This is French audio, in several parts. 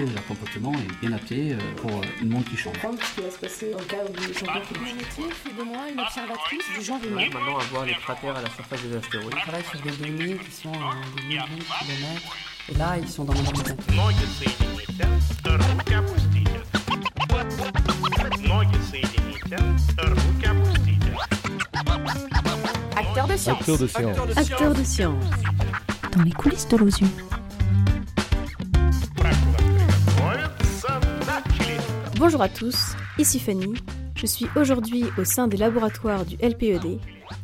l'entrée de leur comportement est bien adaptée euh, pour euh, le monde qui change. ce qui va se passer en cas où ils sont cognitif et de moi, une observatrice du genre humain. Maintenant, à voir les cratères à la surface des astéroïdes. On travaille sur des données qui sont à des millions de kilomètres. Et là, ils sont dans mon habitat. Acteur de science. Acteur de science. Acteur de science. Dans les coulisses de l'OSU. Bonjour à tous, ici Fanny. Je suis aujourd'hui au sein des laboratoires du LPED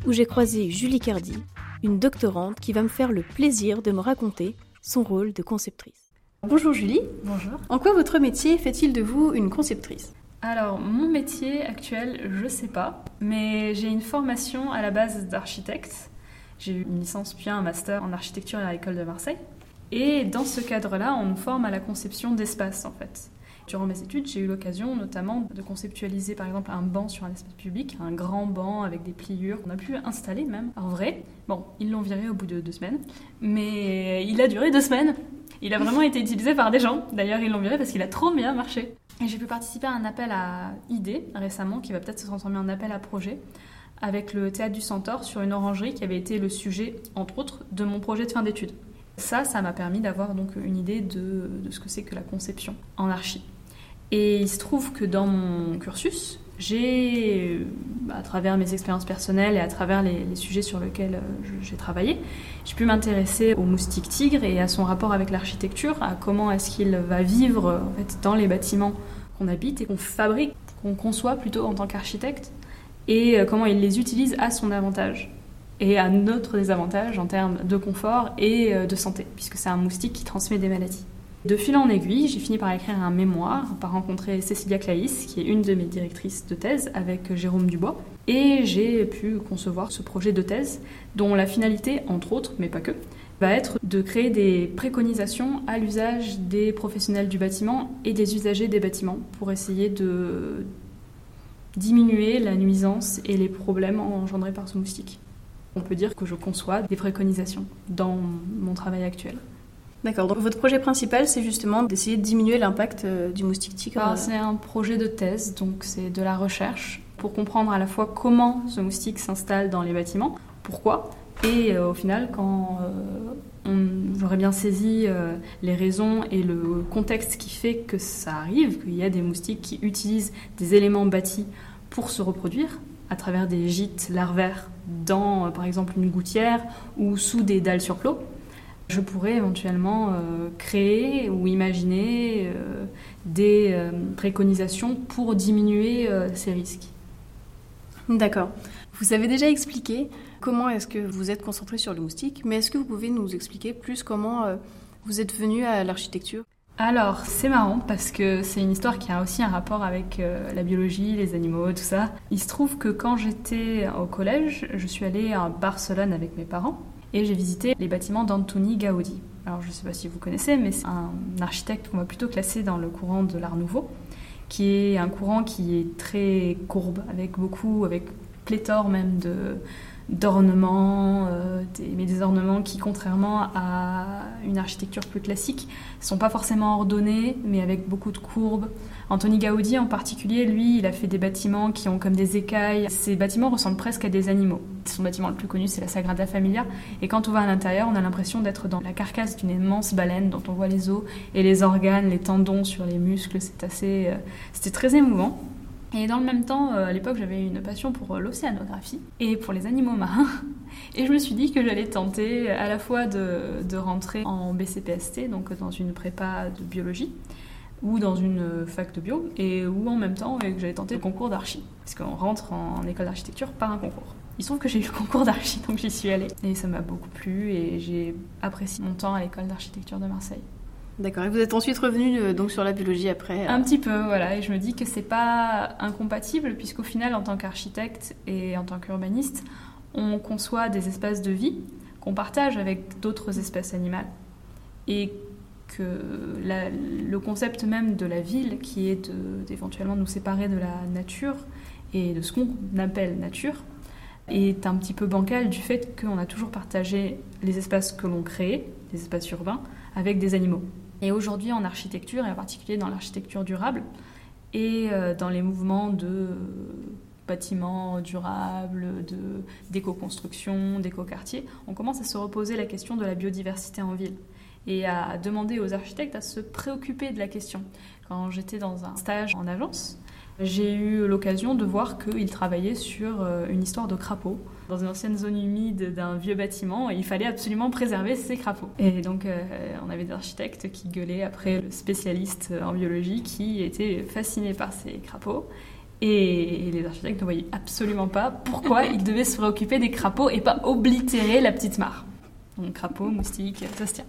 où j'ai croisé Julie Cardi, une doctorante qui va me faire le plaisir de me raconter son rôle de conceptrice. Bonjour Julie, Bonjour. en quoi votre métier fait-il de vous une conceptrice? Alors, mon métier actuel, je sais pas, mais j'ai une formation à la base d'architecte. J'ai eu une licence puis un master en architecture à l'école de Marseille. Et dans ce cadre-là, on nous forme à la conception d'espace en fait. Durant mes études, j'ai eu l'occasion notamment de conceptualiser par exemple un banc sur un espace public, un grand banc avec des pliures qu'on a pu installer même en vrai. Bon, ils l'ont viré au bout de deux semaines, mais il a duré deux semaines. Il a vraiment été utilisé par des gens. D'ailleurs, ils l'ont viré parce qu'il a trop bien marché. Et j'ai pu participer à un appel à idées récemment qui va peut-être se transformer en appel à projet avec le théâtre du Centaure sur une orangerie qui avait été le sujet, entre autres, de mon projet de fin d'études. Ça, ça m'a permis d'avoir donc une idée de, de ce que c'est que la conception en archi. Et il se trouve que dans mon cursus, j'ai, euh, à travers mes expériences personnelles et à travers les, sujets sur lesquels euh, j'ai travaillé, j'ai pu m'intéresser au moustique tigre et à son rapport avec l'architecture, à comment est-ce qu'il va vivre dans les bâtiments qu'on habite et qu'on fabrique, qu'on conçoit plutôt en tant qu'architecte, et euh, comment il les utilise à son avantage et à notre désavantage en termes de confort et de santé, puisque c'est un moustique qui transmet des maladies. De fil en aiguille, j'ai fini par écrire un mémoire, par rencontrer Cécilia Claïs, qui est une de mes directrices de thèse, avec Jérôme Dubois. Et j'ai pu concevoir ce projet de thèse, dont la finalité, entre autres, mais pas que, va être de créer des préconisations à l'usage des professionnels du bâtiment et des usagers des bâtiments pour essayer de diminuer la nuisance et les problèmes engendrés par ce moustique. On peut dire que je conçois des préconisations dans mon travail actuel. D'accord, donc votre projet principal c'est justement d'essayer de diminuer l'impact euh, du moustique tigre. Alors, euh, c'est un projet de thèse, donc c'est de la recherche pour comprendre à la fois comment ce moustique s'installe dans les bâtiments, pourquoi, et euh, au final, quand euh, on- j'aurais bien saisi euh, les raisons et le contexte qui fait que ça arrive, qu'il y a des moustiques qui utilisent des éléments bâtis pour se reproduire à travers des gîtes larvaires dans, par exemple, une gouttière ou sous des dalles sur je pourrais éventuellement euh, créer ou imaginer euh, des euh, préconisations pour diminuer ces risques. D'accord. Vous avez déjà expliqué comment est-ce que vous êtes concentré sur le moustique, mais est-ce que vous pouvez nous expliquer plus comment vous êtes venu à l'architecture? Alors, c'est marrant parce que c'est une histoire qui a aussi un rapport avec euh, la biologie, les animaux, tout ça. Il se trouve que quand j'étais au collège, je suis allée à Barcelone avec mes parents et j'ai visité les bâtiments d'Antoni Gaudi. Alors, je ne sais pas si vous connaissez, mais c'est un architecte qu'on va plutôt classer dans le courant de l'Art Nouveau, qui est un courant qui est très courbe, avec beaucoup, avec pléthore même de d'ornements, euh, mais des ornements qui, contrairement à une architecture plus classique, sont pas forcément ordonnés, mais avec beaucoup de courbes. Anthony Gaudi en particulier, lui, il a fait des bâtiments qui ont comme des écailles. Ces bâtiments ressemblent presque à des animaux. Son bâtiment le plus connu, c'est la Sagrada Familia. Et quand on va à l'intérieur, on a l'impression d'être dans la carcasse d'une immense baleine dont on voit les os et les organes, les tendons sur les muscles. C'est assez, euh, c'était très émouvant. Et dans le même temps, euh, à l'époque, j'avais une passion pour euh, l'océanographie et pour les animaux marins. Et je me suis dit que j'allais tenter à la fois de, de rentrer en BCPST, donc dans une prépa de biologie, ou dans une euh, fac de bio, et ou en même temps euh, que j'allais tenter le concours d'archi. Parce qu'on rentre en, en école d'architecture par un concours. Il se trouve que j'ai eu le concours d'archi, donc j'y suis allée. Et ça m'a beaucoup plu, et j'ai apprécié mon temps à l'école d'architecture de Marseille. D'accord, et vous êtes ensuite revenu euh, donc sur la biologie après euh, Un petit peu, voilà. Et je me dis que c'est pas incompatible, puisqu'au final, en tant qu'architecte et en tant qu'urbaniste, on conçoit des espaces de vie qu'on partage avec d'autres espèces animales. Et que le concept même de la ville, qui est d'éventuellement nous séparer de la nature et de ce qu'on appelle nature, est un petit peu bancal du fait qu'on a toujours partagé les espaces que l'on crée, les espaces urbains, avec des animaux. Et aujourd'hui, en architecture, et en particulier dans l'architecture durable, et euh, dans les mouvements de bâtiments durables, d'éco-construction, d'éco-quartier, on commence à se reposer la question de la biodiversité en ville et à demander aux architectes à se préoccuper de la question. Quand j'étais dans un stage en agence, j'ai eu l'occasion de voir qu'ils travaillaient sur euh, une histoire de crapauds dans une ancienne zone humide d'un vieux bâtiment et il fallait absolument préserver ces crapauds. Et donc euh, on avait des architectes qui gueulaient après le spécialiste en biologie qui était fasciné par ces crapauds. Et les architectes ne voyaient absolument pas pourquoi ils devaient se préoccuper des crapauds et pas oblitérer la petite mare. Donc crapauds, moustiques, ça se tient.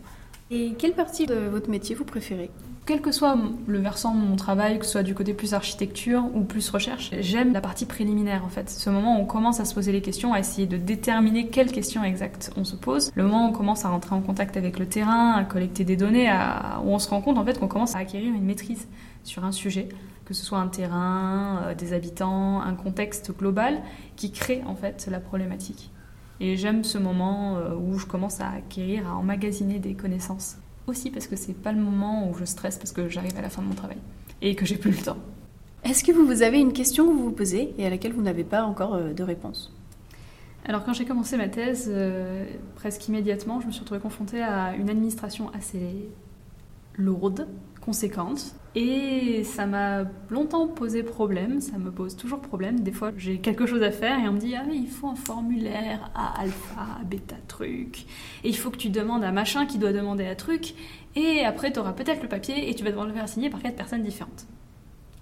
Et quelle partie de votre métier vous préférez? Quel que soit le versant de mon travail, que ce soit du côté plus architecture ou plus recherche, j'aime la partie préliminaire en fait. Ce moment où on commence à se poser les questions, à essayer de déterminer quelles questions exactes on se pose. Le moment où on commence à rentrer en contact avec le terrain, à collecter des données, où on se rend compte en fait qu'on commence à acquérir une maîtrise sur un sujet, que ce soit un terrain, euh, des habitants, un contexte global qui crée en fait la problématique. Et j'aime ce moment euh, où je commence à acquérir, à emmagasiner des connaissances. Aussi parce que c'est pas le moment où je stresse parce que j'arrive à la fin de mon travail et que j'ai plus le temps. Est-ce que vous avez une question que vous vous posez et à laquelle vous n'avez pas encore euh, de réponse? Alors quand j'ai commencé ma thèse, euh, presque immédiatement, je me suis retrouvée confrontée à une administration assez lourde, conséquente. Et ça m'a longtemps posé problème, ça me pose toujours problème. Des fois, j'ai quelque chose à faire et on me dit Ah, il faut un formulaire à alpha, à bêta truc. Et il faut que tu demandes à machin qui doit demander à truc. Et après, tu auras peut-être le papier et tu vas devoir le faire signer par quatre personnes différentes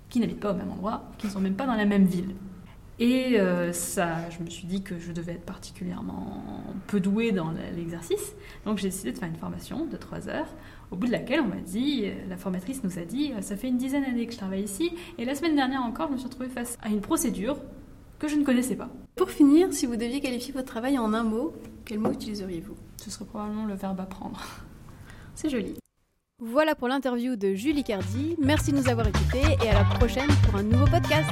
qui n'habitent pas au même endroit, qui ne sont même pas dans la même ville. Et euh, ça, je me suis dit que je devais être particulièrement peu douée dans l'exercice. Donc j'ai décidé de faire une formation de 3 heures, au bout de laquelle on m'a dit, euh, la formatrice nous a dit, euh, ça fait une dizaine d'années que je travaille ici, et la semaine dernière encore, je me suis retrouvée face à une procédure que je ne connaissais pas. Pour finir, si vous deviez qualifier votre travail en un mot, quel mot utiliseriez-vous? Ce serait probablement le verbe apprendre. C'est joli. Voilà pour l'interview de Julie Cardi. Merci de nous avoir écoutés et à la prochaine pour un nouveau podcast.